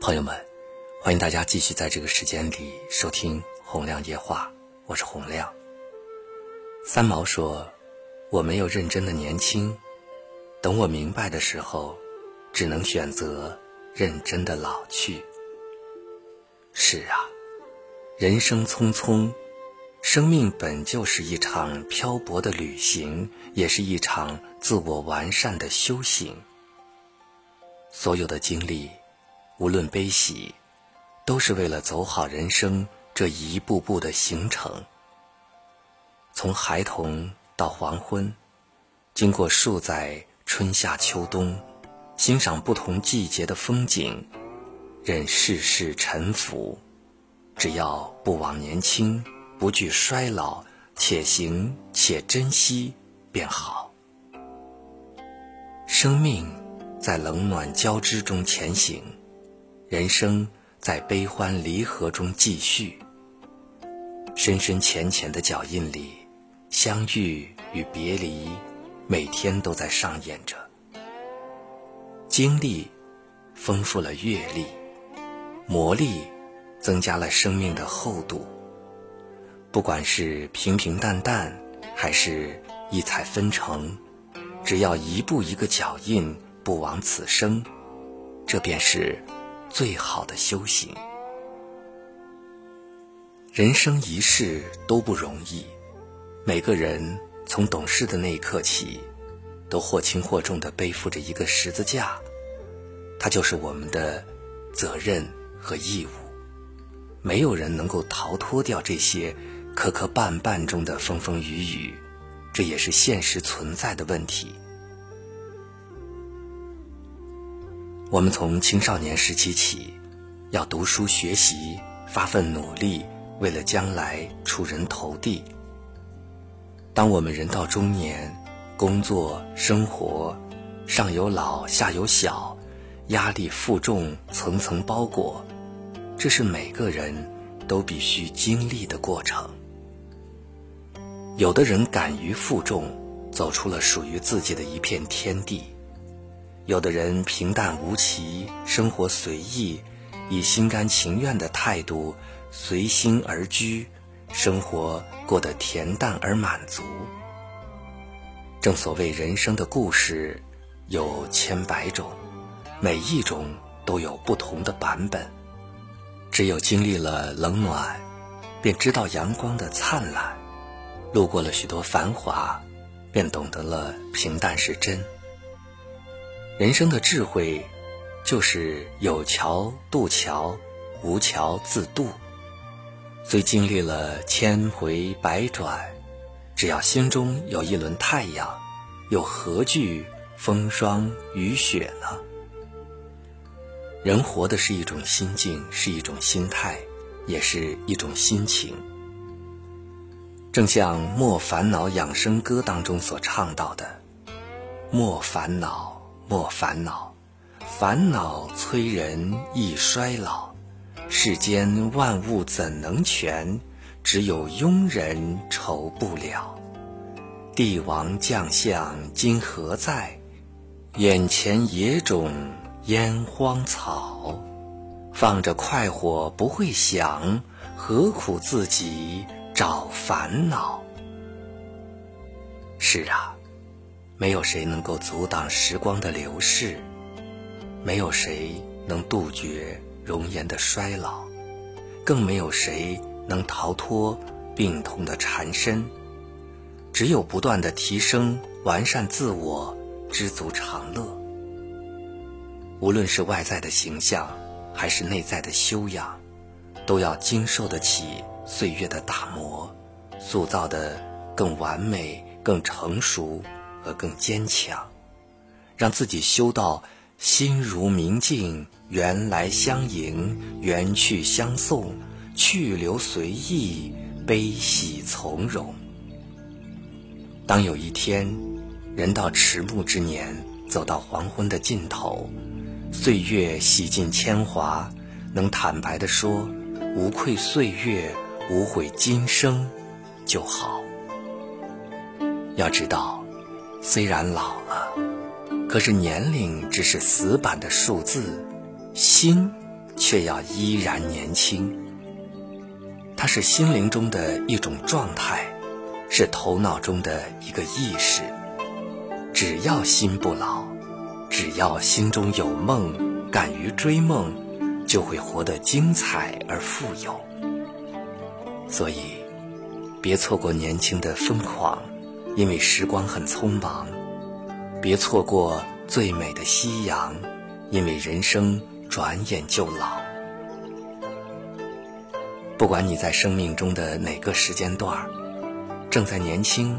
朋友们，欢迎大家继续在这个时间里收听《洪亮夜话》，我是洪亮。三毛说：“我没有认真的年轻，等我明白的时候，只能选择认真的老去。”是啊，人生匆匆，生命本就是一场漂泊的旅行，也是一场自我完善的修行。所有的经历。无论悲喜，都是为了走好人生这一步步的行程。从孩童到黄昏，经过数载春夏秋冬，欣赏不同季节的风景，任世事沉浮，只要不枉年轻，不惧衰老，且行且珍惜，便好。生命在冷暖交织中前行。人生在悲欢离合中继续，深深浅浅的脚印里，相遇与别离，每天都在上演着。经历丰富了阅历，磨砺增加了生命的厚度。不管是平平淡淡，还是异彩纷呈，只要一步一个脚印，不枉此生，这便是。最好的修行。人生一世都不容易，每个人从懂事的那一刻起，都或轻或重的背负着一个十字架，它就是我们的责任和义务。没有人能够逃脱掉这些磕磕绊绊中的风风雨雨，这也是现实存在的问题。我们从青少年时期起，要读书学习，发奋努力，为了将来出人头地。当我们人到中年，工作生活上有老下有小，压力负重层层包裹，这是每个人都必须经历的过程。有的人敢于负重，走出了属于自己的一片天地。有的人平淡无奇，生活随意，以心甘情愿的态度随心而居，生活过得恬淡而满足。正所谓人生的故事有千百种，每一种都有不同的版本。只有经历了冷暖，便知道阳光的灿烂；路过了许多繁华，便懂得了平淡是真。人生的智慧，就是有桥渡桥，无桥自渡。虽经历了千回百转，只要心中有一轮太阳，又何惧风霜雨雪呢？人活的是一种心境，是一种心态，也是一种心情。正像《莫烦恼养生歌》当中所唱到的：“莫烦恼。”莫烦恼，烦恼催人易衰老。世间万物怎能全？只有庸人愁不了。帝王将相今何在？眼前野种烟荒草。放着快活不会享，何苦自己找烦恼？是啊。没有谁能够阻挡时光的流逝，没有谁能杜绝容颜的衰老，更没有谁能逃脱病痛的缠身。只有不断的提升、完善自我，知足常乐。无论是外在的形象，还是内在的修养，都要经受得起岁月的打磨，塑造的更完美、更成熟。和更坚强，让自己修到心如明镜，缘来相迎，缘去相送，去留随意，悲喜从容。当有一天，人到迟暮之年，走到黄昏的尽头，岁月洗尽铅华，能坦白的说，无愧岁月，无悔今生，就好。要知道。虽然老了，可是年龄只是死板的数字，心却要依然年轻。它是心灵中的一种状态，是头脑中的一个意识。只要心不老，只要心中有梦，敢于追梦，就会活得精彩而富有。所以，别错过年轻的疯狂，因为时光很匆忙；别错过最美的夕阳，因为人生转眼就老。不管你在生命中的哪个时间段正在年轻，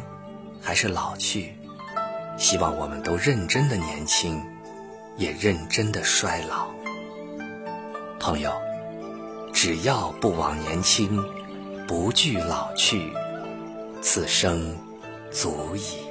还是老去，希望我们都认真的年轻，也认真的衰老。朋友，只要不枉年轻。不惧老去，此生足矣。